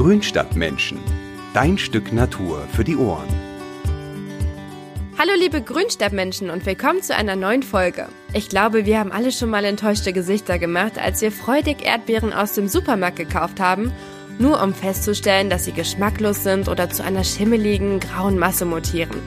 Grünstadtmenschen. Dein Stück Natur für die Ohren. Hallo liebe Grünstadtmenschen und willkommen zu einer neuen Folge. Ich glaube, wir haben alle schon mal enttäuschte Gesichter gemacht, als wir freudig Erdbeeren aus dem Supermarkt gekauft haben, nur um festzustellen, dass sie geschmacklos sind oder zu einer schimmeligen, grauen Masse mutieren.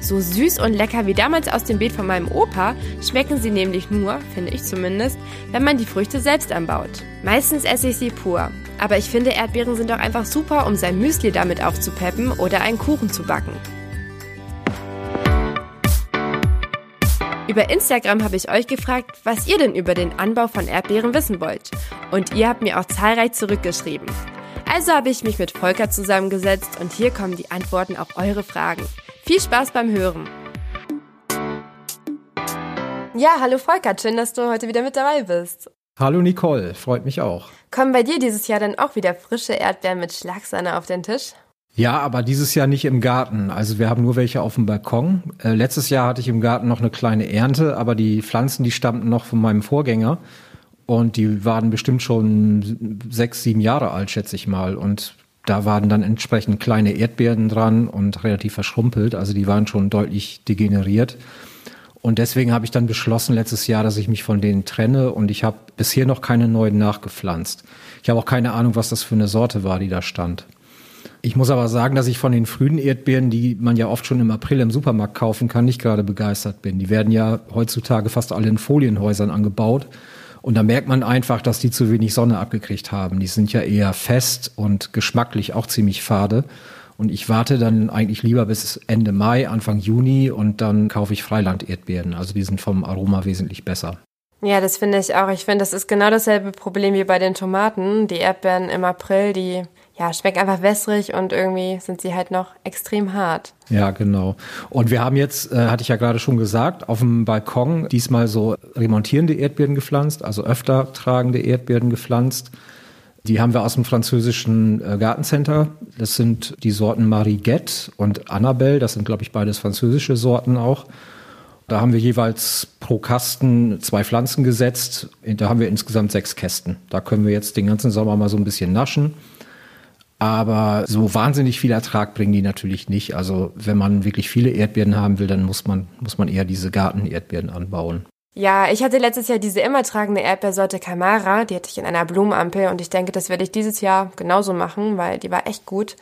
So süß und lecker wie damals aus dem Beet von meinem Opa schmecken sie nämlich nur, finde ich zumindest, wenn man die Früchte selbst anbaut. Meistens esse ich sie pur, aber ich finde Erdbeeren sind auch einfach super, um sein Müsli damit aufzupeppen oder einen Kuchen zu backen. Über Instagram habe ich euch gefragt, was ihr denn über den Anbau von Erdbeeren wissen wollt. Und ihr habt mir auch zahlreich zurückgeschrieben. Also habe ich mich mit Volker zusammengesetzt und hier kommen die Antworten auf eure Fragen. Viel Spaß beim Hören. Ja, hallo Volker, schön, dass du heute wieder mit dabei bist. Hallo Nicole, freut mich auch. Kommen bei dir dieses Jahr dann auch wieder frische Erdbeeren mit Schlagsahne auf den Tisch? Ja, aber dieses Jahr nicht im Garten. Also wir haben nur welche auf dem Balkon. Äh, letztes Jahr hatte ich im Garten noch eine kleine Ernte, aber die Pflanzen, die stammten noch von meinem Vorgänger. Und die waren bestimmt schon sechs, sieben Jahre alt, schätze ich mal. Und da waren dann entsprechend kleine Erdbeeren dran und relativ verschrumpelt. Also die waren schon deutlich degeneriert. Und deswegen habe ich dann beschlossen letztes Jahr, dass ich mich von denen trenne und ich habe bisher noch keine neuen nachgepflanzt. Ich habe auch keine Ahnung, was das für eine Sorte war, die da stand. Ich muss aber sagen, dass ich von den frühen Erdbeeren, die man ja oft schon im April im Supermarkt kaufen kann, nicht gerade begeistert bin. Die werden ja heutzutage fast alle in Folienhäusern angebaut. Und da merkt man einfach, dass die zu wenig Sonne abgekriegt haben. Die sind ja eher fest und geschmacklich auch ziemlich fade. Und ich warte dann eigentlich lieber bis Ende Mai, Anfang Juni und dann kaufe ich Freiland-Erdbeeren. Also die sind vom Aroma wesentlich besser. Ja, das finde ich auch. Ich finde, das ist genau dasselbe Problem wie bei den Tomaten. Die Erdbeeren im April, die ja, schmecken einfach wässrig und irgendwie sind sie halt noch extrem hart. Ja, genau. Und wir haben jetzt, äh, hatte ich ja gerade schon gesagt, auf dem Balkon diesmal so remontierende Erdbeeren gepflanzt, also öfter tragende Erdbeeren gepflanzt. Die haben wir aus dem französischen äh, Gartencenter. Das sind die Sorten Mariguette und Annabelle. Das sind, glaube ich, beides französische Sorten auch. Da haben wir jeweils pro Kasten zwei Pflanzen gesetzt. Da haben wir insgesamt sechs Kästen. Da können wir jetzt den ganzen Sommer mal so ein bisschen naschen. Aber so wahnsinnig viel Ertrag bringen die natürlich nicht. Also wenn man wirklich viele Erdbeeren haben will, dann muss man, muss man eher diese Garten-Erdbeeren anbauen. Ja, ich hatte letztes Jahr diese immer tragende Erdbeersorte Camara, die hatte ich in einer Blumenampel und ich denke, das werde ich dieses Jahr genauso machen, weil die war echt gut.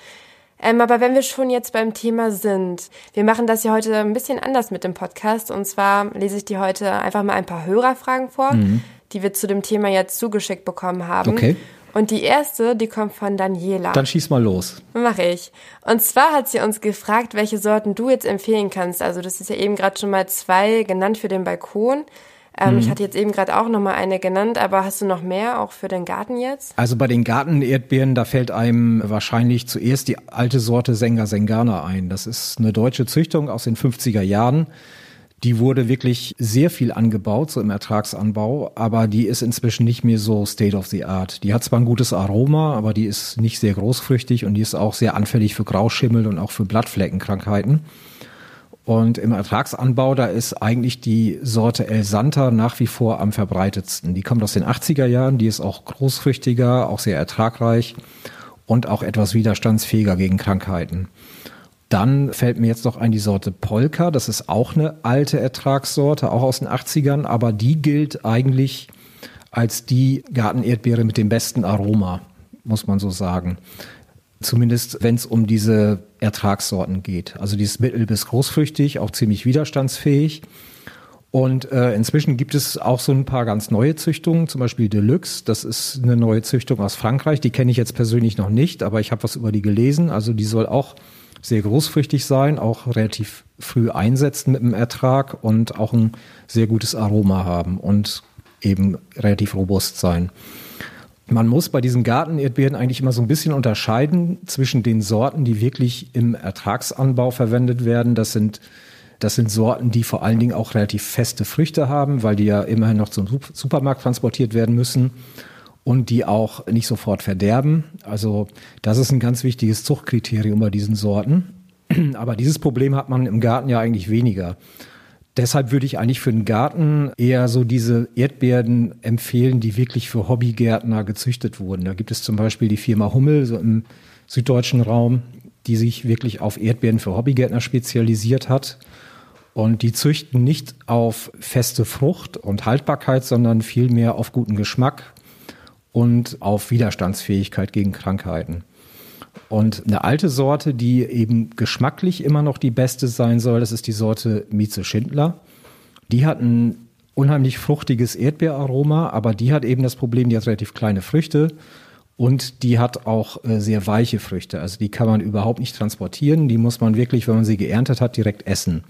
Ähm, aber wenn wir schon jetzt beim Thema sind, wir machen das ja heute ein bisschen anders mit dem Podcast und zwar lese ich dir heute einfach mal ein paar Hörerfragen vor, mhm. die wir zu dem Thema jetzt zugeschickt bekommen haben. Okay. Und die erste, die kommt von Daniela. Dann schieß mal los. Mach ich. Und zwar hat sie uns gefragt, welche Sorten du jetzt empfehlen kannst. Also das ist ja eben gerade schon mal zwei genannt für den Balkon. Ähm, mhm. Ich hatte jetzt eben gerade auch noch mal eine genannt, aber hast du noch mehr auch für den Garten jetzt? Also bei den Gartenerdbeeren, da fällt einem wahrscheinlich zuerst die alte Sorte Senga Sengana ein. Das ist eine deutsche Züchtung aus den 50er Jahren. Die wurde wirklich sehr viel angebaut, so im Ertragsanbau, aber die ist inzwischen nicht mehr so state of the art. Die hat zwar ein gutes Aroma, aber die ist nicht sehr großfrüchtig und die ist auch sehr anfällig für Grauschimmel und auch für Blattfleckenkrankheiten. Und im Ertragsanbau, da ist eigentlich die Sorte El Santa nach wie vor am verbreitetsten. Die kommt aus den 80er Jahren, die ist auch großfrüchtiger, auch sehr ertragreich und auch etwas widerstandsfähiger gegen Krankheiten. Dann fällt mir jetzt noch ein die Sorte Polka. Das ist auch eine alte Ertragssorte, auch aus den 80ern, aber die gilt eigentlich als die Gartenerdbeere mit dem besten Aroma, muss man so sagen. Zumindest wenn es um diese Ertragssorten geht. Also die ist mittel- bis großfrüchtig, auch ziemlich widerstandsfähig. Und äh, inzwischen gibt es auch so ein paar ganz neue Züchtungen, zum Beispiel Deluxe. Das ist eine neue Züchtung aus Frankreich. Die kenne ich jetzt persönlich noch nicht, aber ich habe was über die gelesen. Also die soll auch sehr großfrüchtig sein, auch relativ früh einsetzen mit dem Ertrag und auch ein sehr gutes Aroma haben und eben relativ robust sein. Man muss bei diesen Gartenerdbeeren eigentlich immer so ein bisschen unterscheiden zwischen den Sorten, die wirklich im Ertragsanbau verwendet werden. Das sind, das sind Sorten, die vor allen Dingen auch relativ feste Früchte haben, weil die ja immerhin noch zum Supermarkt transportiert werden müssen und die auch nicht sofort verderben. Also das ist ein ganz wichtiges Zuchtkriterium bei diesen Sorten. Aber dieses Problem hat man im Garten ja eigentlich weniger. Deshalb würde ich eigentlich für den Garten eher so diese Erdbeeren empfehlen, die wirklich für Hobbygärtner gezüchtet wurden. Da gibt es zum Beispiel die Firma Hummel, so im süddeutschen Raum, die sich wirklich auf Erdbeeren für Hobbygärtner spezialisiert hat. Und die züchten nicht auf feste Frucht und Haltbarkeit, sondern vielmehr auf guten Geschmack und auf Widerstandsfähigkeit gegen Krankheiten. Und eine alte Sorte, die eben geschmacklich immer noch die beste sein soll, das ist die Sorte Mieze Schindler. Die hat ein unheimlich fruchtiges Erdbeeraroma, aber die hat eben das Problem, die hat relativ kleine Früchte und die hat auch äh, sehr weiche Früchte. Also die kann man überhaupt nicht transportieren, die muss man wirklich, wenn man sie geerntet hat, direkt essen.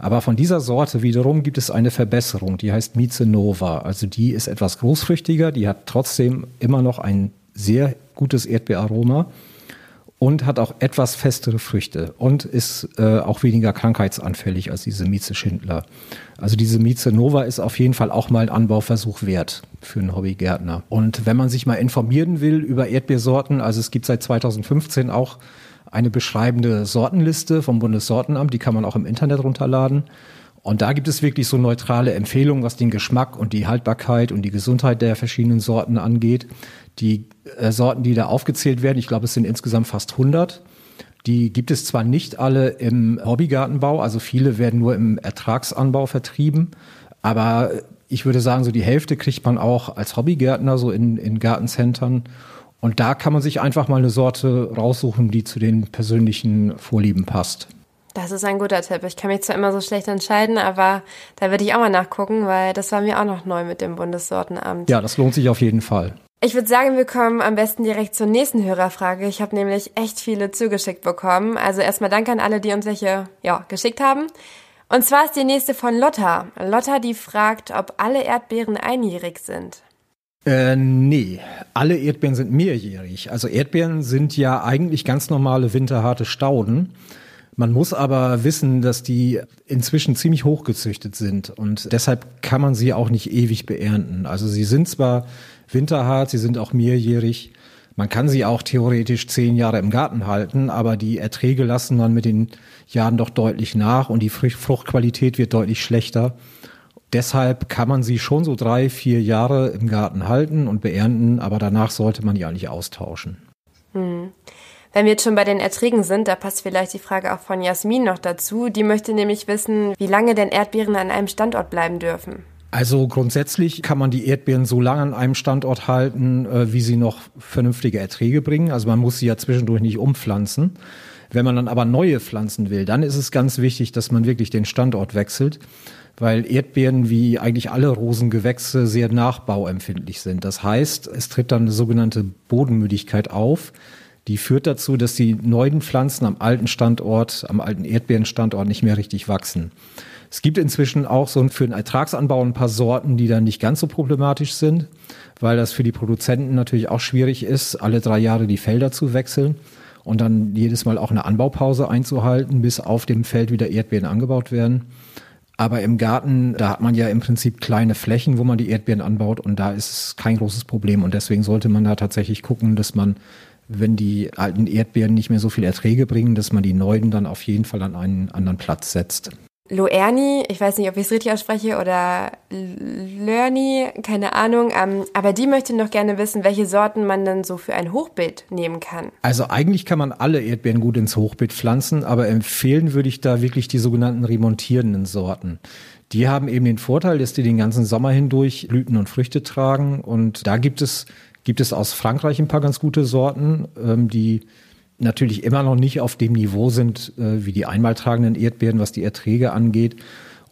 Aber von dieser Sorte wiederum gibt es eine Verbesserung, die heißt Mieze Nova. Also die ist etwas großfrüchtiger, die hat trotzdem immer noch ein sehr gutes Erdbeeraroma und hat auch etwas festere Früchte und ist äh, auch weniger krankheitsanfällig als diese Mieze Schindler. Also diese Mieze Nova ist auf jeden Fall auch mal ein Anbauversuch wert für einen Hobbygärtner. Und wenn man sich mal informieren will über Erdbeersorten, also es gibt seit 2015 auch eine beschreibende Sortenliste vom Bundessortenamt, die kann man auch im Internet runterladen. Und da gibt es wirklich so neutrale Empfehlungen, was den Geschmack und die Haltbarkeit und die Gesundheit der verschiedenen Sorten angeht. Die äh, Sorten, die da aufgezählt werden, ich glaube, es sind insgesamt fast 100. Die gibt es zwar nicht alle im Hobbygartenbau, also viele werden nur im Ertragsanbau vertrieben, aber ich würde sagen, so die Hälfte kriegt man auch als Hobbygärtner so in, in Gartencentern. Und da kann man sich einfach mal eine Sorte raussuchen, die zu den persönlichen Vorlieben passt. Das ist ein guter Tipp. Ich kann mich zwar immer so schlecht entscheiden, aber da würde ich auch mal nachgucken, weil das war mir auch noch neu mit dem Bundessortenamt. Ja, das lohnt sich auf jeden Fall. Ich würde sagen, wir kommen am besten direkt zur nächsten Hörerfrage. Ich habe nämlich echt viele zugeschickt bekommen. Also erstmal danke an alle, die uns welche ja, geschickt haben. Und zwar ist die nächste von Lotta. Lotta, die fragt, ob alle Erdbeeren einjährig sind. Äh, nee, alle Erdbeeren sind mehrjährig. Also Erdbeeren sind ja eigentlich ganz normale winterharte Stauden. Man muss aber wissen, dass die inzwischen ziemlich hochgezüchtet sind und deshalb kann man sie auch nicht ewig beernten. Also sie sind zwar winterhart, sie sind auch mehrjährig. Man kann sie auch theoretisch zehn Jahre im Garten halten, aber die Erträge lassen dann mit den Jahren doch deutlich nach und die Fruchtqualität wird deutlich schlechter. Deshalb kann man sie schon so drei, vier Jahre im Garten halten und beernten, aber danach sollte man die eigentlich austauschen. Hm. Wenn wir jetzt schon bei den Erträgen sind, da passt vielleicht die Frage auch von Jasmin noch dazu. Die möchte nämlich wissen, wie lange denn Erdbeeren an einem Standort bleiben dürfen. Also grundsätzlich kann man die Erdbeeren so lange an einem Standort halten, äh, wie sie noch vernünftige Erträge bringen. Also man muss sie ja zwischendurch nicht umpflanzen. Wenn man dann aber neue pflanzen will, dann ist es ganz wichtig, dass man wirklich den Standort wechselt, weil Erdbeeren wie eigentlich alle Rosengewächse sehr nachbauempfindlich sind. Das heißt, es tritt dann eine sogenannte Bodenmüdigkeit auf. Die führt dazu, dass die neuen Pflanzen am alten Standort, am alten Erdbeerenstandort nicht mehr richtig wachsen. Es gibt inzwischen auch so für den Ertragsanbau ein paar Sorten, die dann nicht ganz so problematisch sind, weil das für die Produzenten natürlich auch schwierig ist, alle drei Jahre die Felder zu wechseln und dann jedes Mal auch eine Anbaupause einzuhalten, bis auf dem Feld wieder Erdbeeren angebaut werden. Aber im Garten, da hat man ja im Prinzip kleine Flächen, wo man die Erdbeeren anbaut und da ist es kein großes Problem. Und deswegen sollte man da tatsächlich gucken, dass man, wenn die alten Erdbeeren nicht mehr so viel Erträge bringen, dass man die neuen dann auf jeden Fall an einen anderen Platz setzt. Loerni, ich weiß nicht, ob ich es richtig ausspreche, oder Lörni, keine Ahnung, ähm, aber die möchte noch gerne wissen, welche Sorten man dann so für ein Hochbeet nehmen kann. Also eigentlich kann man alle Erdbeeren gut ins Hochbeet pflanzen, aber empfehlen würde ich da wirklich die sogenannten remontierenden Sorten. Die haben eben den Vorteil, dass die den ganzen Sommer hindurch Blüten und Früchte tragen und da gibt es, gibt es aus Frankreich ein paar ganz gute Sorten, ähm, die natürlich immer noch nicht auf dem Niveau sind äh, wie die einmaltragenden Erdbeeren, was die Erträge angeht.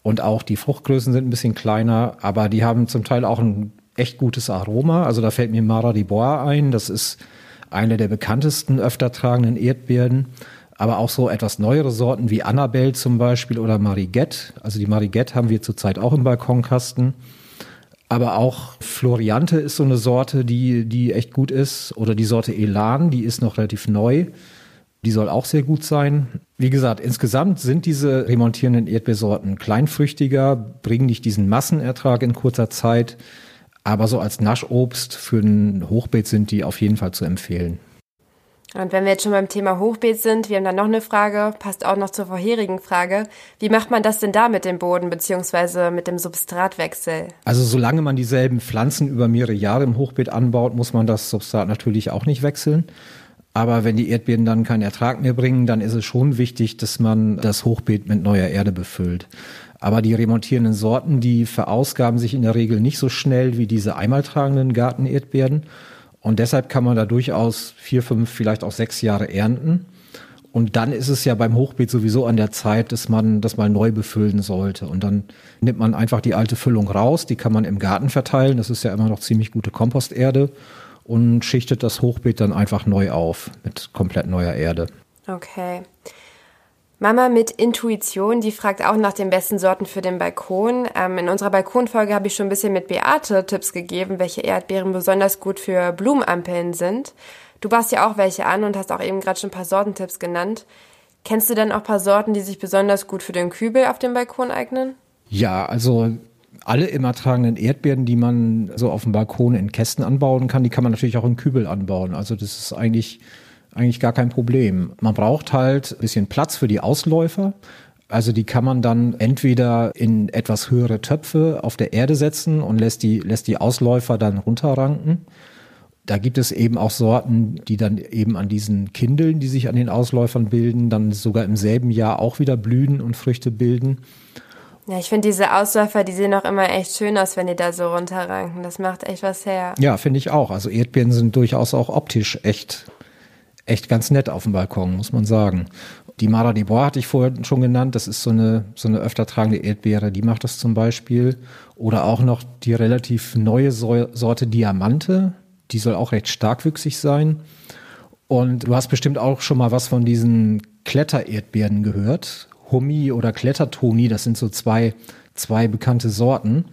Und auch die Fruchtgrößen sind ein bisschen kleiner, aber die haben zum Teil auch ein echt gutes Aroma. Also da fällt mir Mara di Bois ein. Das ist eine der bekanntesten öfter tragenden Erdbeeren. Aber auch so etwas neuere Sorten wie Annabelle zum Beispiel oder Mariguette. Also die Mariguette haben wir zurzeit auch im Balkonkasten. Aber auch Floriante ist so eine Sorte, die, die echt gut ist. Oder die Sorte Elan, die ist noch relativ neu. Die soll auch sehr gut sein. Wie gesagt, insgesamt sind diese remontierenden Erdbeersorten kleinfrüchtiger, bringen nicht diesen Massenertrag in kurzer Zeit. Aber so als Naschobst für ein Hochbeet sind die auf jeden Fall zu empfehlen. Und wenn wir jetzt schon beim Thema Hochbeet sind, wir haben da noch eine Frage, passt auch noch zur vorherigen Frage. Wie macht man das denn da mit dem Boden beziehungsweise mit dem Substratwechsel? Also solange man dieselben Pflanzen über mehrere Jahre im Hochbeet anbaut, muss man das Substrat natürlich auch nicht wechseln. Aber wenn die Erdbeeren dann keinen Ertrag mehr bringen, dann ist es schon wichtig, dass man das Hochbeet mit neuer Erde befüllt. Aber die remontierenden Sorten, die verausgaben sich in der Regel nicht so schnell wie diese einmaltragenden Gartenerdbeeren. Und deshalb kann man da durchaus vier, fünf, vielleicht auch sechs Jahre ernten. Und dann ist es ja beim Hochbeet sowieso an der Zeit, dass man das mal neu befüllen sollte. Und dann nimmt man einfach die alte Füllung raus, die kann man im Garten verteilen. Das ist ja immer noch ziemlich gute Komposterde und schichtet das Hochbeet dann einfach neu auf mit komplett neuer Erde. Okay. Mama mit Intuition, die fragt auch nach den besten Sorten für den Balkon. Ähm, in unserer Balkonfolge habe ich schon ein bisschen mit Beate Tipps gegeben, welche Erdbeeren besonders gut für Blumenampeln sind. Du baust ja auch welche an und hast auch eben gerade schon ein paar Sortentipps genannt. Kennst du denn auch ein paar Sorten, die sich besonders gut für den Kübel auf dem Balkon eignen? Ja, also alle immer tragenden Erdbeeren, die man so auf dem Balkon in Kästen anbauen kann, die kann man natürlich auch in Kübel anbauen. Also das ist eigentlich eigentlich gar kein Problem. Man braucht halt ein bisschen Platz für die Ausläufer. Also die kann man dann entweder in etwas höhere Töpfe auf der Erde setzen und lässt die, lässt die Ausläufer dann runterranken. Da gibt es eben auch Sorten, die dann eben an diesen Kindeln, die sich an den Ausläufern bilden, dann sogar im selben Jahr auch wieder blühen und Früchte bilden. Ja, ich finde diese Ausläufer, die sehen auch immer echt schön aus, wenn die da so runterranken. Das macht echt was her. Ja, finde ich auch. Also Erdbeeren sind durchaus auch optisch echt echt ganz nett auf dem Balkon, muss man sagen. Die Mara de Bois hatte ich vorher schon genannt. Das ist so eine, so eine öfter tragende Erdbeere. Die macht das zum Beispiel. Oder auch noch die relativ neue Sorte Diamante. Die soll auch recht starkwüchsig sein. Und du hast bestimmt auch schon mal was von diesen Klettererdbeeren gehört. Hummi oder Klettertoni, das sind so zwei, zwei bekannte Sorten.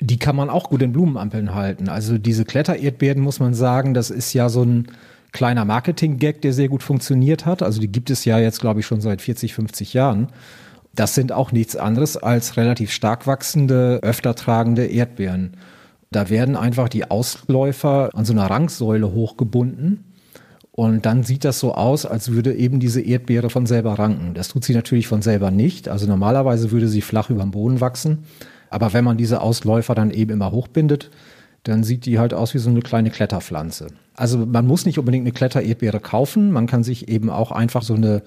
Die kann man auch gut in Blumenampeln halten. Also diese Klettererdbeeren muss man sagen, das ist ja so ein, kleiner Marketing-Gag, der sehr gut funktioniert hat. Also die gibt es ja jetzt, glaube ich, schon seit 40, 50 Jahren. Das sind auch nichts anderes als relativ stark wachsende, öfter tragende Erdbeeren. Da werden einfach die Ausläufer an so einer Ranksäule hochgebunden. Und dann sieht das so aus, als würde eben diese Erdbeere von selber ranken. Das tut sie natürlich von selber nicht. Also normalerweise würde sie flach über dem Boden wachsen. Aber wenn man diese Ausläufer dann eben immer hochbindet, dann sieht die halt aus wie so eine kleine Kletterpflanze. Also man muss nicht unbedingt eine Klettererdbeere kaufen, man kann sich eben auch einfach so eine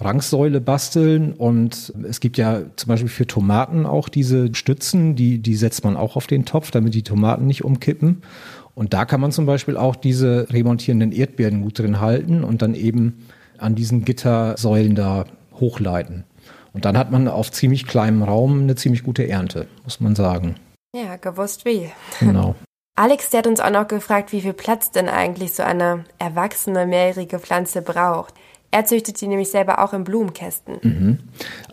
Rangsäule basteln und es gibt ja zum Beispiel für Tomaten auch diese Stützen, die, die setzt man auch auf den Topf, damit die Tomaten nicht umkippen. Und da kann man zum Beispiel auch diese remontierenden Erdbeeren gut drin halten und dann eben an diesen Gittersäulen da hochleiten. Und dann hat man auf ziemlich kleinem Raum eine ziemlich gute Ernte, muss man sagen. Ja, gewusst wie. Genau. Alex, der hat uns auch noch gefragt, wie viel Platz denn eigentlich so eine erwachsene mehrjährige Pflanze braucht. Er züchtet die nämlich selber auch in Blumenkästen. Mhm.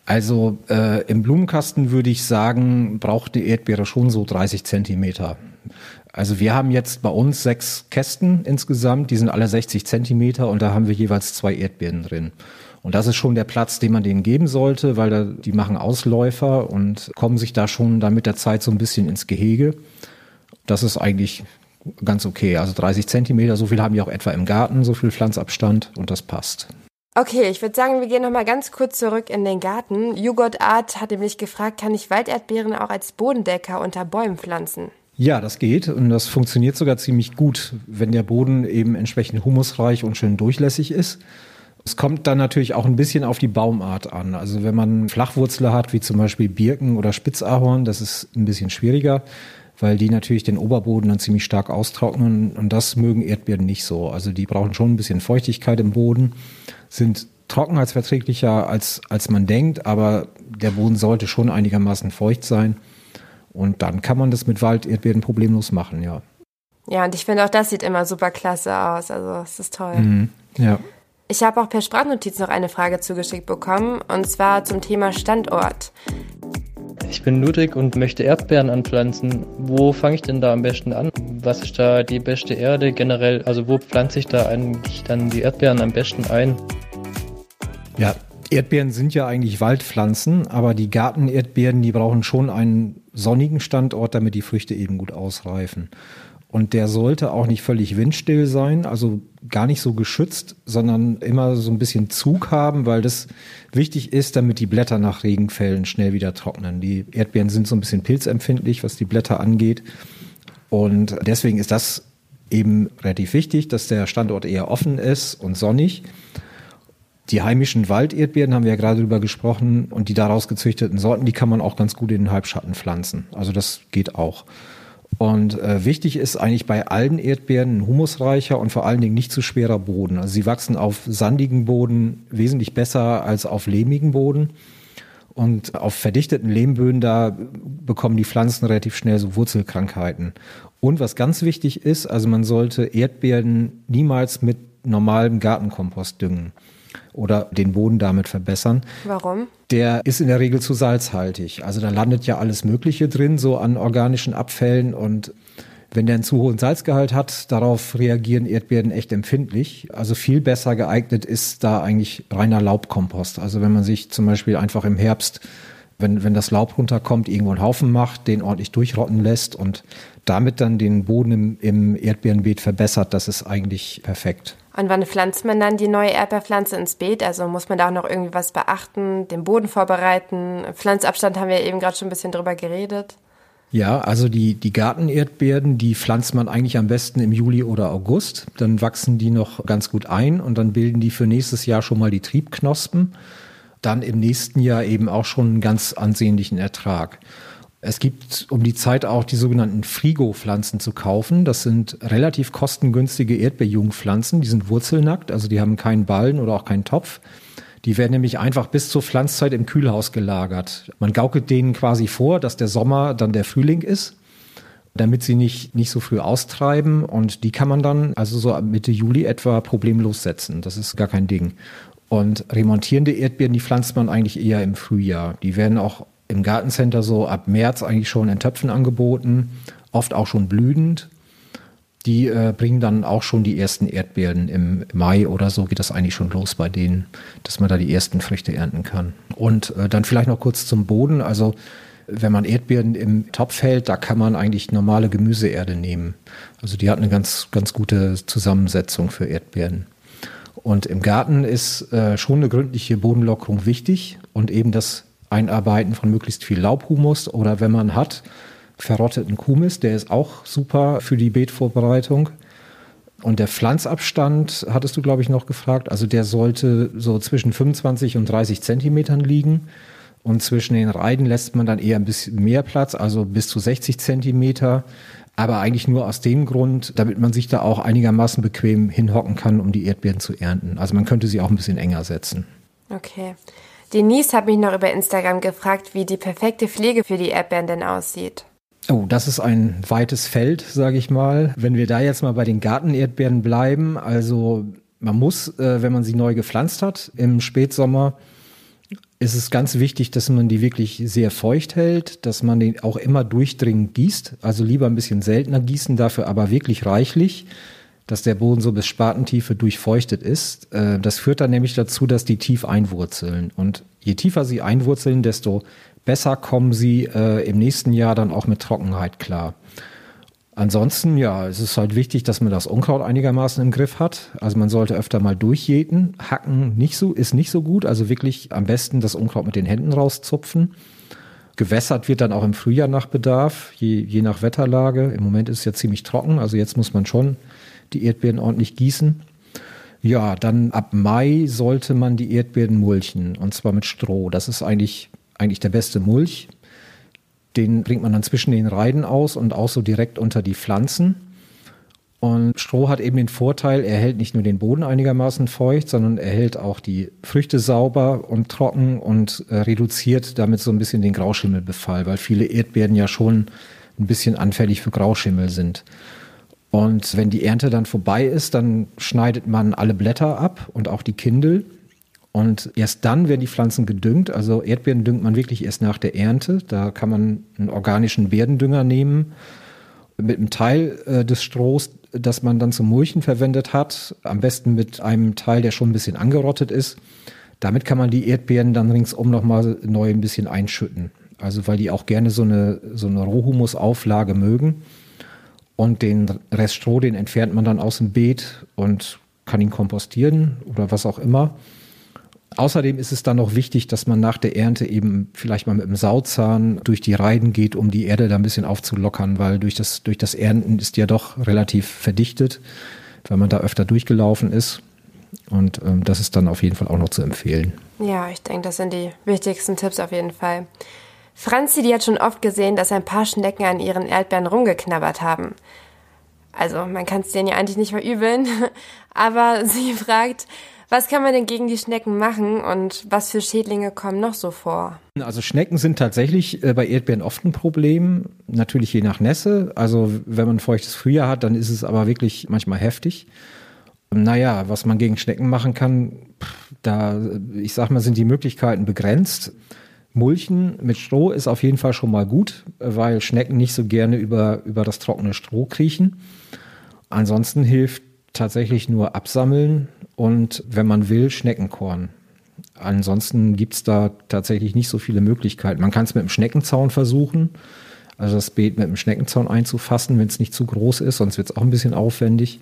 Also äh, im Blumenkasten würde ich sagen, braucht die Erdbeere schon so 30 Zentimeter. Also wir haben jetzt bei uns sechs Kästen insgesamt, die sind alle 60 Zentimeter und da haben wir jeweils zwei Erdbeeren drin. Und das ist schon der Platz, den man denen geben sollte, weil da, die machen Ausläufer und kommen sich da schon dann mit der Zeit so ein bisschen ins Gehege. Das ist eigentlich ganz okay. Also 30 Zentimeter, so viel haben wir auch etwa im Garten, so viel Pflanzabstand und das passt. Okay, ich würde sagen, wir gehen noch mal ganz kurz zurück in den Garten. Jugot Art hatte mich gefragt, kann ich Walderdbeeren auch als Bodendecker unter Bäumen pflanzen? Ja, das geht und das funktioniert sogar ziemlich gut, wenn der Boden eben entsprechend humusreich und schön durchlässig ist. Es kommt dann natürlich auch ein bisschen auf die Baumart an. Also wenn man Flachwurzler hat, wie zum Beispiel Birken oder Spitzahorn, das ist ein bisschen schwieriger weil die natürlich den Oberboden dann ziemlich stark austrocknen und das mögen Erdbeeren nicht so. Also die brauchen schon ein bisschen Feuchtigkeit im Boden, sind trockenheitsverträglicher als, als man denkt, aber der Boden sollte schon einigermaßen feucht sein. Und dann kann man das mit Walderdbeeren problemlos machen, ja. Ja, und ich finde auch das sieht immer super klasse aus. Also es ist toll. Mhm, ja. Ich habe auch per Sprachnotiz noch eine Frage zugeschickt bekommen, und zwar zum Thema Standort. Ich bin Ludwig und möchte Erdbeeren anpflanzen. Wo fange ich denn da am besten an? Was ist da die beste Erde generell? Also wo pflanze ich da eigentlich dann die Erdbeeren am besten ein? Ja, Erdbeeren sind ja eigentlich Waldpflanzen, aber die Gartenerdbeeren, die brauchen schon einen sonnigen Standort, damit die Früchte eben gut ausreifen. Und der sollte auch nicht völlig windstill sein, also gar nicht so geschützt, sondern immer so ein bisschen Zug haben, weil das wichtig ist, damit die Blätter nach Regenfällen schnell wieder trocknen. Die Erdbeeren sind so ein bisschen pilzempfindlich, was die Blätter angeht. Und deswegen ist das eben relativ wichtig, dass der Standort eher offen ist und sonnig. Die heimischen Walderdbeeren haben wir ja gerade drüber gesprochen und die daraus gezüchteten Sorten, die kann man auch ganz gut in den Halbschatten pflanzen. Also das geht auch. Und äh, wichtig ist eigentlich bei allen Erdbeeren ein humusreicher und vor allen Dingen nicht zu schwerer Boden. Also sie wachsen auf sandigen Boden wesentlich besser als auf lehmigen Boden. Und auf verdichteten Lehmböden, da bekommen die Pflanzen relativ schnell so Wurzelkrankheiten. Und was ganz wichtig ist, also man sollte Erdbeeren niemals mit normalem Gartenkompost düngen oder den Boden damit verbessern. Warum? Der ist in der Regel zu salzhaltig. Also da landet ja alles Mögliche drin, so an organischen Abfällen und wenn der einen zu hohen Salzgehalt hat, darauf reagieren Erdbeeren echt empfindlich. Also viel besser geeignet ist da eigentlich reiner Laubkompost. Also wenn man sich zum Beispiel einfach im Herbst, wenn, wenn das Laub runterkommt, irgendwo einen Haufen macht, den ordentlich durchrotten lässt und damit dann den Boden im, im Erdbeerenbeet verbessert, das ist eigentlich perfekt. Und wann pflanzt man dann die neue Erdbeerpflanze ins Beet? Also muss man da auch noch irgendwie was beachten, den Boden vorbereiten? Pflanzabstand haben wir eben gerade schon ein bisschen drüber geredet. Ja, also die, die Gartenerdbeeren, die pflanzt man eigentlich am besten im Juli oder August. Dann wachsen die noch ganz gut ein und dann bilden die für nächstes Jahr schon mal die Triebknospen. Dann im nächsten Jahr eben auch schon einen ganz ansehnlichen Ertrag. Es gibt um die Zeit auch die sogenannten Frigo-Pflanzen zu kaufen. Das sind relativ kostengünstige Erdbeerjungpflanzen. Die sind wurzelnackt, also die haben keinen Ballen oder auch keinen Topf. Die werden nämlich einfach bis zur Pflanzzeit im Kühlhaus gelagert. Man gaukelt denen quasi vor, dass der Sommer dann der Frühling ist, damit sie nicht, nicht so früh austreiben. Und die kann man dann also so Mitte Juli etwa problemlos setzen. Das ist gar kein Ding. Und remontierende Erdbeeren, die pflanzt man eigentlich eher im Frühjahr. Die werden auch im Gartencenter so ab März eigentlich schon in Töpfen angeboten, oft auch schon blühend. Die äh, bringen dann auch schon die ersten Erdbeeren im Mai oder so geht das eigentlich schon los bei denen, dass man da die ersten Früchte ernten kann. Und äh, dann vielleicht noch kurz zum Boden. Also wenn man Erdbeeren im Topf hält, da kann man eigentlich normale Gemüseerde nehmen. Also die hat eine ganz, ganz gute Zusammensetzung für Erdbeeren. Und im Garten ist äh, schon eine gründliche Bodenlockerung wichtig und eben das Einarbeiten von möglichst viel Laubhumus oder wenn man hat, verrotteten Kumis, der ist auch super für die Beetvorbereitung. Und der Pflanzabstand, hattest du, glaube ich, noch gefragt, also der sollte so zwischen 25 und 30 Zentimetern liegen. Und zwischen den Reiden lässt man dann eher ein bisschen mehr Platz, also bis zu 60 Zentimeter. Aber eigentlich nur aus dem Grund, damit man sich da auch einigermaßen bequem hinhocken kann, um die Erdbeeren zu ernten. Also man könnte sie auch ein bisschen enger setzen. Okay. Denise hat mich noch über Instagram gefragt, wie die perfekte Pflege für die Erdbeeren denn aussieht. Oh, das ist ein weites Feld, sage ich mal. Wenn wir da jetzt mal bei den Gartenerdbeeren bleiben, also man muss, äh, wenn man sie neu gepflanzt hat im Spätsommer, ist es ganz wichtig, dass man die wirklich sehr feucht hält, dass man den auch immer durchdringend gießt. Also lieber ein bisschen seltener gießen, dafür aber wirklich reichlich dass der Boden so bis Spatentiefe durchfeuchtet ist. Äh, das führt dann nämlich dazu, dass die tief einwurzeln. Und je tiefer sie einwurzeln, desto besser kommen sie äh, im nächsten Jahr dann auch mit Trockenheit klar. Ansonsten, ja, es ist halt wichtig, dass man das Unkraut einigermaßen im Griff hat. Also man sollte öfter mal durchjäten. Hacken nicht so, ist nicht so gut. Also wirklich am besten das Unkraut mit den Händen rauszupfen. Gewässert wird dann auch im Frühjahr nach Bedarf, je, je nach Wetterlage. Im Moment ist es ja ziemlich trocken, also jetzt muss man schon die Erdbeeren ordentlich gießen. Ja, dann ab Mai sollte man die Erdbeeren mulchen und zwar mit Stroh. Das ist eigentlich, eigentlich der beste Mulch. Den bringt man dann zwischen den Reiden aus und auch so direkt unter die Pflanzen. Und Stroh hat eben den Vorteil, er hält nicht nur den Boden einigermaßen feucht, sondern er hält auch die Früchte sauber und trocken und äh, reduziert damit so ein bisschen den Grauschimmelbefall, weil viele Erdbeeren ja schon ein bisschen anfällig für Grauschimmel sind. Und wenn die Ernte dann vorbei ist, dann schneidet man alle Blätter ab und auch die Kindel. Und erst dann werden die Pflanzen gedüngt. Also Erdbeeren düngt man wirklich erst nach der Ernte. Da kann man einen organischen Beerdendünger nehmen mit einem Teil äh, des Strohs, das man dann zum Mulchen verwendet hat. Am besten mit einem Teil, der schon ein bisschen angerottet ist. Damit kann man die Erdbeeren dann ringsum nochmal neu ein bisschen einschütten. Also weil die auch gerne so eine, so eine Rohhumusauflage mögen. Und den Rest Stroh, den entfernt man dann aus dem Beet und kann ihn kompostieren oder was auch immer. Außerdem ist es dann noch wichtig, dass man nach der Ernte eben vielleicht mal mit dem Sauzahn durch die Reiden geht, um die Erde da ein bisschen aufzulockern, weil durch das, durch das Ernten ist die ja doch relativ verdichtet, wenn man da öfter durchgelaufen ist. Und ähm, das ist dann auf jeden Fall auch noch zu empfehlen. Ja, ich denke, das sind die wichtigsten Tipps auf jeden Fall. Franzi, die hat schon oft gesehen, dass ein paar Schnecken an ihren Erdbeeren rumgeknabbert haben. Also, man kann es denen ja eigentlich nicht verübeln, aber sie fragt, was kann man denn gegen die Schnecken machen und was für Schädlinge kommen noch so vor? Also Schnecken sind tatsächlich äh, bei Erdbeeren oft ein Problem, natürlich je nach Nässe. Also wenn man feuchtes Frühjahr hat, dann ist es aber wirklich manchmal heftig. Naja, was man gegen Schnecken machen kann, da, ich sag mal, sind die Möglichkeiten begrenzt. Mulchen mit Stroh ist auf jeden Fall schon mal gut, weil Schnecken nicht so gerne über, über das trockene Stroh kriechen. Ansonsten hilft tatsächlich nur absammeln und wenn man will, Schneckenkorn. Ansonsten gibt es da tatsächlich nicht so viele Möglichkeiten. Man kann es mit dem Schneckenzaun versuchen, also das Beet mit dem Schneckenzaun einzufassen, wenn es nicht zu groß ist, sonst wird es auch ein bisschen aufwendig.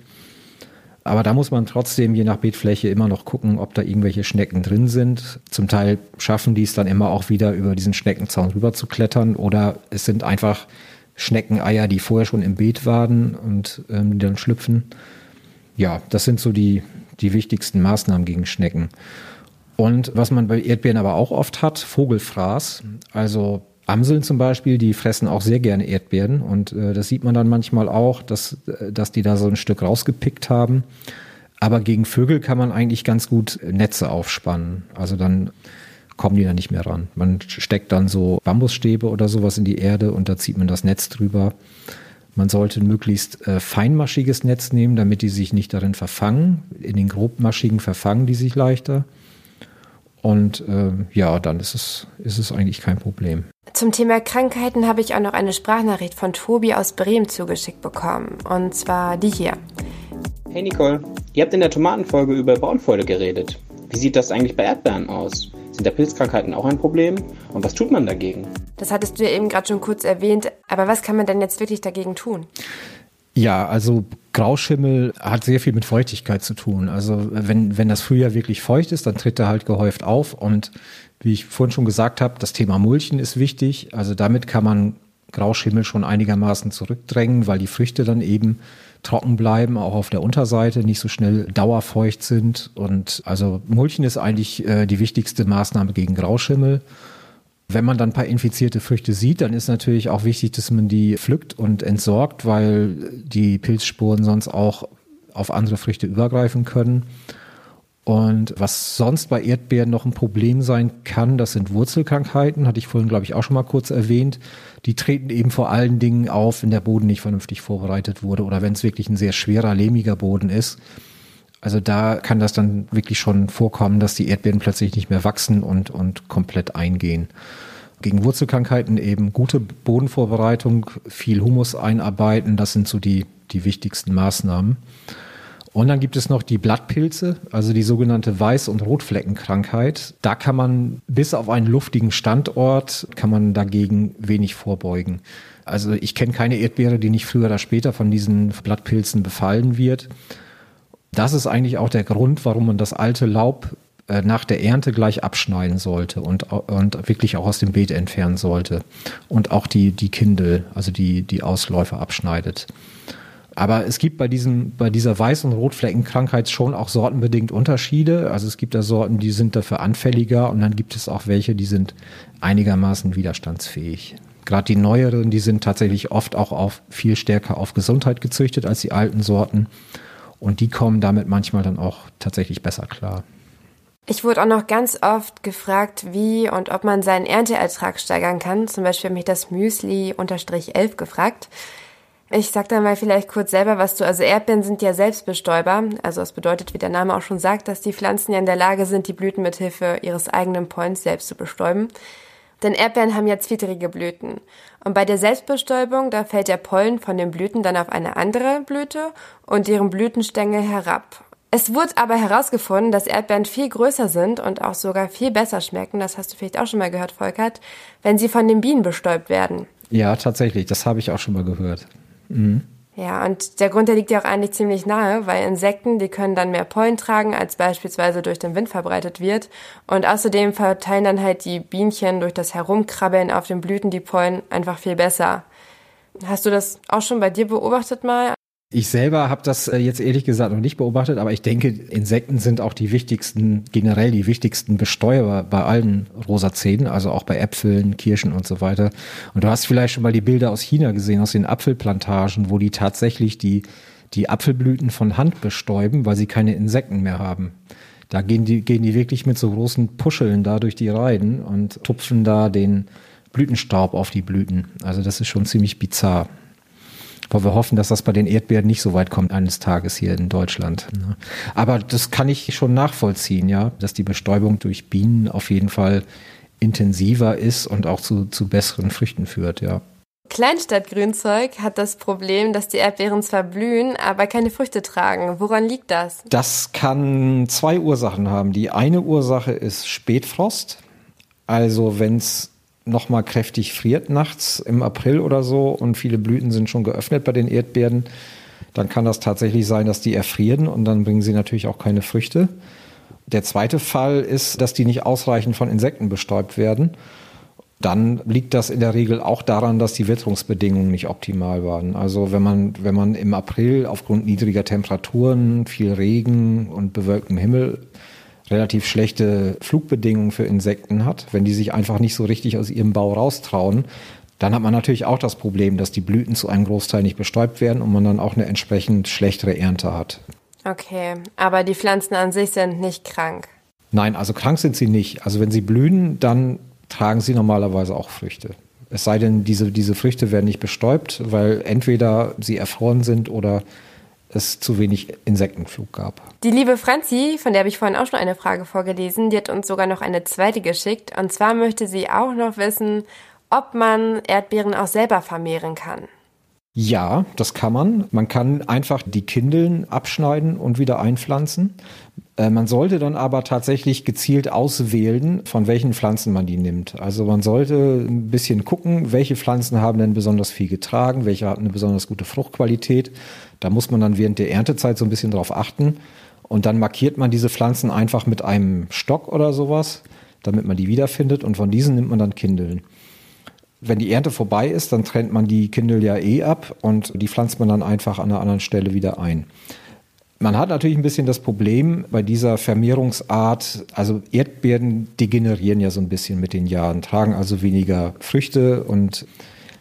Aber da muss man trotzdem je nach Beetfläche immer noch gucken, ob da irgendwelche Schnecken drin sind. Zum Teil schaffen die es dann immer auch wieder über diesen Schneckenzaun rüber zu klettern oder es sind einfach Schneckeneier, die vorher schon im Beet waren und ähm, die dann schlüpfen. Ja, das sind so die, die wichtigsten Maßnahmen gegen Schnecken. Und was man bei Erdbeeren aber auch oft hat, Vogelfraß. Also Amseln zum Beispiel, die fressen auch sehr gerne Erdbeeren und äh, das sieht man dann manchmal auch, dass, äh, dass die da so ein Stück rausgepickt haben. Aber gegen Vögel kann man eigentlich ganz gut Netze aufspannen. Also dann kommen die da nicht mehr ran. Man steckt dann so Bambusstäbe oder sowas in die Erde und da zieht man das Netz drüber. Man sollte ein möglichst äh, feinmaschiges Netz nehmen, damit die sich nicht darin verfangen. In den grobmaschigen verfangen die sich leichter. Und äh, ja, dann ist es, ist es eigentlich kein Problem. Zum Thema Krankheiten habe ich auch noch eine Sprachnachricht von Tobi aus Bremen zugeschickt bekommen. Und zwar die hier. Hey Nicole, ihr habt in der Tomatenfolge über Braunfäule geredet. Wie sieht das eigentlich bei Erdbeeren aus? Sind da Pilzkrankheiten auch ein Problem? Und was tut man dagegen? Das hattest du ja eben gerade schon kurz erwähnt. Aber was kann man denn jetzt wirklich dagegen tun? Ja, also Grauschimmel hat sehr viel mit Feuchtigkeit zu tun. Also wenn, wenn das Frühjahr wirklich feucht ist, dann tritt er halt gehäuft auf. Und wie ich vorhin schon gesagt habe, das Thema Mulchen ist wichtig. Also damit kann man Grauschimmel schon einigermaßen zurückdrängen, weil die Früchte dann eben trocken bleiben, auch auf der Unterseite nicht so schnell dauerfeucht sind. Und also Mulchen ist eigentlich äh, die wichtigste Maßnahme gegen Grauschimmel. Wenn man dann ein paar infizierte Früchte sieht, dann ist natürlich auch wichtig, dass man die pflückt und entsorgt, weil die Pilzspuren sonst auch auf andere Früchte übergreifen können. Und was sonst bei Erdbeeren noch ein Problem sein kann, das sind Wurzelkrankheiten, hatte ich vorhin, glaube ich, auch schon mal kurz erwähnt. Die treten eben vor allen Dingen auf, wenn der Boden nicht vernünftig vorbereitet wurde oder wenn es wirklich ein sehr schwerer, lehmiger Boden ist. Also da kann das dann wirklich schon vorkommen, dass die Erdbeeren plötzlich nicht mehr wachsen und, und komplett eingehen. Gegen Wurzelkrankheiten eben gute Bodenvorbereitung, viel Humus einarbeiten, das sind so die, die wichtigsten Maßnahmen. Und dann gibt es noch die Blattpilze, also die sogenannte Weiß- und Rotfleckenkrankheit. Da kann man bis auf einen luftigen Standort, kann man dagegen wenig vorbeugen. Also ich kenne keine Erdbeere, die nicht früher oder später von diesen Blattpilzen befallen wird. Das ist eigentlich auch der Grund, warum man das alte Laub äh, nach der Ernte gleich abschneiden sollte und, und wirklich auch aus dem Beet entfernen sollte. Und auch die, die Kindel, also die, die Ausläufer abschneidet. Aber es gibt bei, diesem, bei dieser Weiß- und Rotfleckenkrankheit schon auch sortenbedingt Unterschiede. Also es gibt da Sorten, die sind dafür anfälliger und dann gibt es auch welche, die sind einigermaßen widerstandsfähig. Gerade die neueren, die sind tatsächlich oft auch auf viel stärker auf Gesundheit gezüchtet als die alten Sorten. Und die kommen damit manchmal dann auch tatsächlich besser klar. Ich wurde auch noch ganz oft gefragt, wie und ob man seinen Ernteertrag steigern kann. Zum Beispiel hat mich das Müsli unterstrich 11 gefragt. Ich sag da mal vielleicht kurz selber was zu. Also Erdbeeren sind ja Selbstbestäuber. Also das bedeutet, wie der Name auch schon sagt, dass die Pflanzen ja in der Lage sind, die Blüten mithilfe ihres eigenen Pollens selbst zu bestäuben. Denn Erdbeeren haben ja zwittrige Blüten. Und bei der Selbstbestäubung, da fällt der Pollen von den Blüten dann auf eine andere Blüte und deren Blütenstängel herab. Es wurde aber herausgefunden, dass Erdbeeren viel größer sind und auch sogar viel besser schmecken, das hast du vielleicht auch schon mal gehört, Volkert, wenn sie von den Bienen bestäubt werden. Ja, tatsächlich, das habe ich auch schon mal gehört. Mhm. Ja, und der Grund, der liegt ja auch eigentlich ziemlich nahe, weil Insekten, die können dann mehr Pollen tragen, als beispielsweise durch den Wind verbreitet wird. Und außerdem verteilen dann halt die Bienchen durch das Herumkrabbeln auf den Blüten die Pollen einfach viel besser. Hast du das auch schon bei dir beobachtet mal? Ich selber habe das äh, jetzt ehrlich gesagt noch nicht beobachtet, aber ich denke, Insekten sind auch die wichtigsten, generell die wichtigsten Bestäuber bei allen Rosazeden, also auch bei Äpfeln, Kirschen und so weiter. Und du hast vielleicht schon mal die Bilder aus China gesehen, aus den Apfelplantagen, wo die tatsächlich die, die Apfelblüten von Hand bestäuben, weil sie keine Insekten mehr haben. Da gehen die, gehen die wirklich mit so großen Puscheln da durch die Reihen und tupfen da den Blütenstaub auf die Blüten. Also das ist schon ziemlich bizarr. Aber wir hoffen, dass das bei den Erdbeeren nicht so weit kommt eines Tages hier in Deutschland. Ne? Aber das kann ich schon nachvollziehen, ja, dass die Bestäubung durch Bienen auf jeden Fall intensiver ist und auch zu, zu besseren Früchten führt, ja. Kleinstadtgrünzeug hat das Problem, dass die Erdbeeren zwar blühen, aber keine Früchte tragen. Woran liegt das? Das kann zwei Ursachen haben. Die eine Ursache ist Spätfrost. Also wenn es nochmal kräftig friert nachts im April oder so und viele Blüten sind schon geöffnet bei den Erdbeeren, dann kann das tatsächlich sein, dass die erfrieren und dann bringen sie natürlich auch keine Früchte. Der zweite Fall ist, dass die nicht ausreichend von Insekten bestäubt werden. Dann liegt das in der Regel auch daran, dass die Witterungsbedingungen nicht optimal waren. Also wenn man, wenn man im April aufgrund niedriger Temperaturen, viel Regen und bewölktem Himmel relativ schlechte Flugbedingungen für Insekten hat, wenn die sich einfach nicht so richtig aus ihrem Bau raustrauen, dann hat man natürlich auch das Problem, dass die Blüten zu einem Großteil nicht bestäubt werden und man dann auch eine entsprechend schlechtere Ernte hat. Okay, aber die Pflanzen an sich sind nicht krank. Nein, also krank sind sie nicht. Also wenn sie blühen, dann tragen sie normalerweise auch Früchte. Es sei denn, diese, diese Früchte werden nicht bestäubt, weil entweder sie erfroren sind oder es zu wenig Insektenflug gab. Die liebe Franzi, von der habe ich vorhin auch schon eine Frage vorgelesen, die hat uns sogar noch eine zweite geschickt. Und zwar möchte sie auch noch wissen, ob man Erdbeeren auch selber vermehren kann. Ja, das kann man. Man kann einfach die Kindeln abschneiden und wieder einpflanzen. Äh, man sollte dann aber tatsächlich gezielt auswählen, von welchen Pflanzen man die nimmt. Also man sollte ein bisschen gucken, welche Pflanzen haben denn besonders viel getragen, welche haben eine besonders gute Fruchtqualität. Da muss man dann während der Erntezeit so ein bisschen drauf achten. Und dann markiert man diese Pflanzen einfach mit einem Stock oder sowas, damit man die wiederfindet. Und von diesen nimmt man dann Kindeln wenn die Ernte vorbei ist, dann trennt man die Kindel ja eh ab und die pflanzt man dann einfach an einer anderen Stelle wieder ein. Man hat natürlich ein bisschen das Problem bei dieser Vermehrungsart, also Erdbeeren degenerieren ja so ein bisschen mit den Jahren, tragen also weniger Früchte und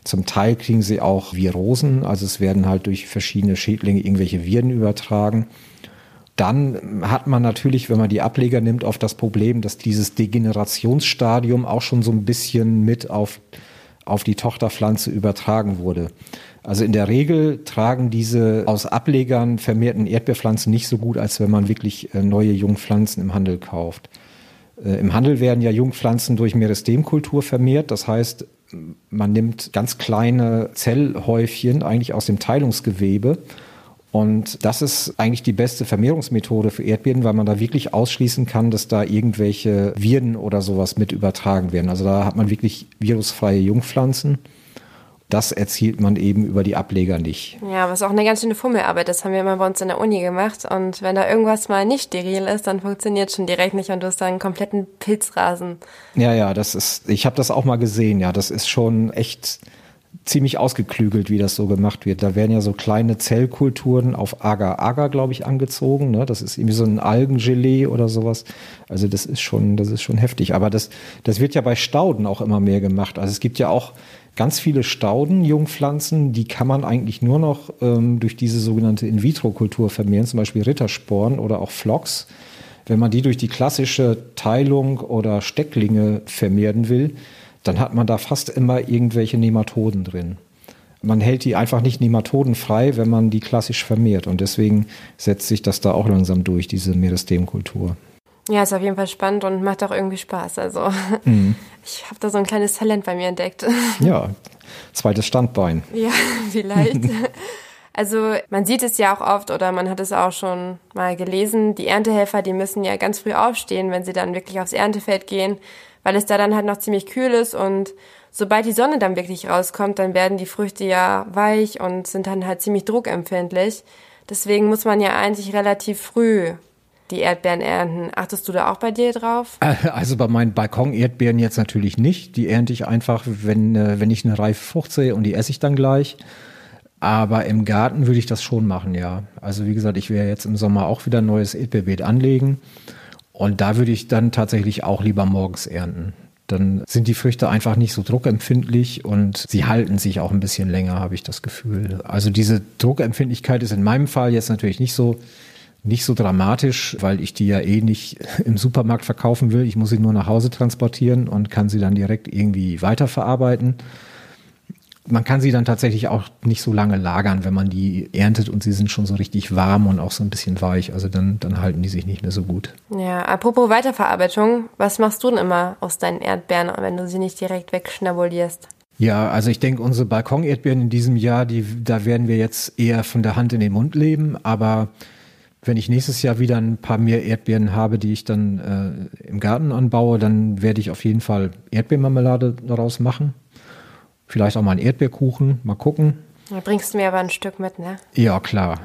zum Teil kriegen sie auch Virosen, also es werden halt durch verschiedene Schädlinge irgendwelche Viren übertragen. Dann hat man natürlich, wenn man die Ableger nimmt, oft das Problem, dass dieses Degenerationsstadium auch schon so ein bisschen mit auf auf die Tochterpflanze übertragen wurde. Also in der Regel tragen diese aus Ablegern vermehrten Erdbeerpflanzen nicht so gut, als wenn man wirklich äh, neue Jungpflanzen im Handel kauft. Äh, Im Handel werden ja Jungpflanzen durch Meristemkultur vermehrt. Das heißt, man nimmt ganz kleine Zellhäufchen eigentlich aus dem Teilungsgewebe und das ist eigentlich die beste Vermehrungsmethode für Erdbeeren, weil man da wirklich ausschließen kann, dass da irgendwelche Viren oder sowas mit übertragen werden. Also da hat man wirklich virusfreie Jungpflanzen. Das erzielt man eben über die Ableger nicht. Ja, was auch eine ganz schöne Fummelarbeit. Das haben wir immer bei uns in der Uni gemacht. Und wenn da irgendwas mal nicht steril ist, dann funktioniert schon direkt nicht und du hast dann einen kompletten Pilzrasen. Ja, ja, das ist, ich habe das auch mal gesehen. Ja, das ist schon echt ziemlich ausgeklügelt, wie das so gemacht wird. Da werden ja so kleine Zellkulturen auf Agar-Agar, glaube ich, angezogen. Ne? Das ist irgendwie so ein Algengelee oder sowas. Also das ist schon, das ist schon heftig. Aber das, das wird ja bei Stauden auch immer mehr gemacht. Also es gibt ja auch ganz viele Stauden, Jungpflanzen, die kann man eigentlich nur noch ähm, durch diese sogenannte In-vitro-Kultur vermehren, zum Beispiel Rittersporen oder auch Phlox. Wenn man die durch die klassische Teilung oder Stecklinge vermehren will, dann hat man da fast immer irgendwelche Nematoden drin. Man hält die einfach nicht nematodenfrei, wenn man die klassisch vermehrt. Und deswegen setzt sich das da auch langsam durch, diese Meristemkultur. Ja, ist auf jeden Fall spannend und macht auch irgendwie Spaß. Also mhm. ich habe da so ein kleines Talent bei mir entdeckt. Ja, zweites Standbein. Ja, vielleicht. Also man sieht es ja auch oft oder man hat es auch schon mal gelesen, die Erntehelfer, die müssen ja ganz früh aufstehen, wenn sie dann wirklich aufs Erntefeld gehen weil es da dann halt noch ziemlich kühl ist und sobald die Sonne dann wirklich rauskommt, dann werden die Früchte ja weich und sind dann halt ziemlich druckempfindlich. Deswegen muss man ja eigentlich relativ früh die Erdbeeren ernten. Achtest du da auch bei dir drauf? Also bei meinen Balkon-Erdbeeren jetzt natürlich nicht. Die ernte ich einfach, wenn, äh, wenn ich eine reife Frucht sehe und die esse ich dann gleich. Aber im Garten würde ich das schon machen, ja. Also wie gesagt, ich werde jetzt im Sommer auch wieder ein neues Erdbeerbeet anlegen. Und da würde ich dann tatsächlich auch lieber morgens ernten. Dann sind die Früchte einfach nicht so druckempfindlich und sie halten sich auch ein bisschen länger, habe ich das Gefühl. Also diese Druckempfindlichkeit ist in meinem Fall jetzt natürlich nicht so nicht so dramatisch, weil ich die ja eh nicht im Supermarkt verkaufen will. Ich muss sie nur nach Hause transportieren und kann sie dann direkt irgendwie weiterverarbeiten man kann sie dann tatsächlich auch nicht so lange lagern, wenn man die erntet und sie sind schon so richtig warm und auch so ein bisschen weich. Also dann, dann halten die sich nicht mehr so gut. Ja, apropos Weiterverarbeitung, was machst du denn immer aus deinen Erdbeeren, wenn du sie nicht direkt wegschnabulierst? Ja, also ich denke, unsere Balkon-Erdbeeren in diesem Jahr, die, da werden wir jetzt eher von der Hand in den Mund leben. Aber wenn ich nächstes Jahr wieder ein paar mehr Erdbeeren habe, die ich dann äh, im Garten anbaue, dann werde ich auf jeden Fall Erdbeermarmelade daraus machen. Vielleicht auch mal einen Erdbeerkuchen, mal gucken. Da bringst du mir aber ein Stück mit, ne? Ja, klar.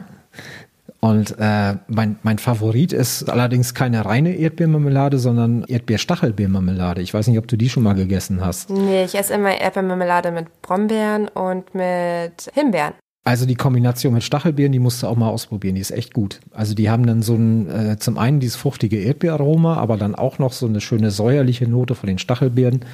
Und äh, mein, mein Favorit ist allerdings keine reine Erdbeermarmelade, sondern Erdbeerstachelbeermarmelade. Ich weiß nicht, ob du die schon mal gegessen hast. Nee, ich esse immer Erdbeermarmelade mit Brombeeren und mit Himbeeren. Also die Kombination mit Stachelbeeren, die musst du auch mal ausprobieren. Die ist echt gut. Also die haben dann so ein, äh, zum einen dieses fruchtige Erdbeeraroma, aber dann auch noch so eine schöne säuerliche Note von den Stachelbeeren.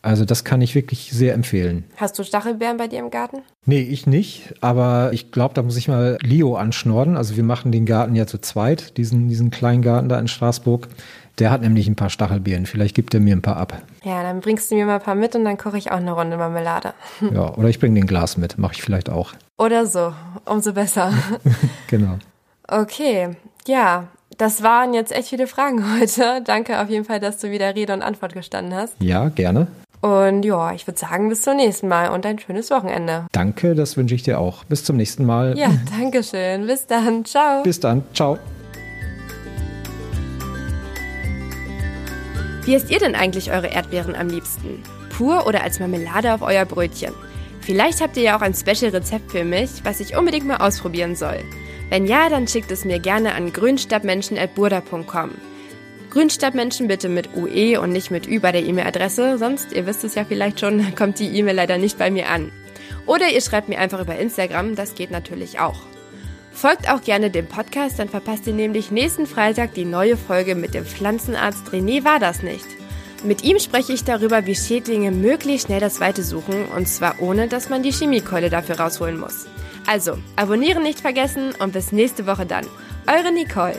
Also das kann ich wirklich sehr empfehlen. Hast du Stachelbeeren bei dir im Garten? Nee, ich nicht, aber ich glaube, da muss ich mal Leo anschnorden. Also wir machen den Garten ja zu zweit, diesen, diesen kleinen Garten da in Straßburg. Der hat nämlich ein paar Stachelbeeren. Vielleicht gibt er mir ein paar ab. Ja, dann bringst du mir mal ein paar mit und dann koche ich auch eine Runde Marmelade. Ja, oder ich bringe den Glas mit. Mache ich vielleicht auch. Oder so. Umso besser. genau. Okay. Ja, das waren jetzt echt viele Fragen heute. Danke auf jeden Fall, dass du wieder Rede und Antwort gestanden hast. Ja, gerne. Und ja, ich würde sagen, bis zum nächsten Mal und ein schönes Wochenende. Danke, das wünsche ich dir auch. Bis zum nächsten Mal. Ja, danke schön. Bis dann. Ciao. Bis dann. Ciao. Wie esst ihr denn eigentlich eure Erdbeeren am liebsten? Pur oder als Marmelade auf euer Brötchen? Vielleicht habt ihr ja auch ein Special-Rezept für mich, was ich unbedingt mal ausprobieren soll. Wenn ja, dann schickt es mir gerne an grünstabmenschen.burda.com. Grünstadtmenschen bitte mit UE und nicht mit Ü bei der E-Mail-Adresse, sonst, ihr wisst es ja vielleicht schon, kommt die E-Mail leider nicht bei mir an. Oder ihr schreibt mir einfach über Instagram, das geht natürlich auch. Folgt auch gerne dem Podcast, dann verpasst ihr nämlich nächsten Freitag die neue Folge mit dem Pflanzenarzt René war das nicht. Mit ihm spreche ich darüber, wie Schädlinge möglichst schnell das Weite suchen und zwar ohne, dass man die Chemiekeule dafür rausholen muss. Also, abonnieren nicht vergessen und bis nächste Woche dann. Eure Nicole.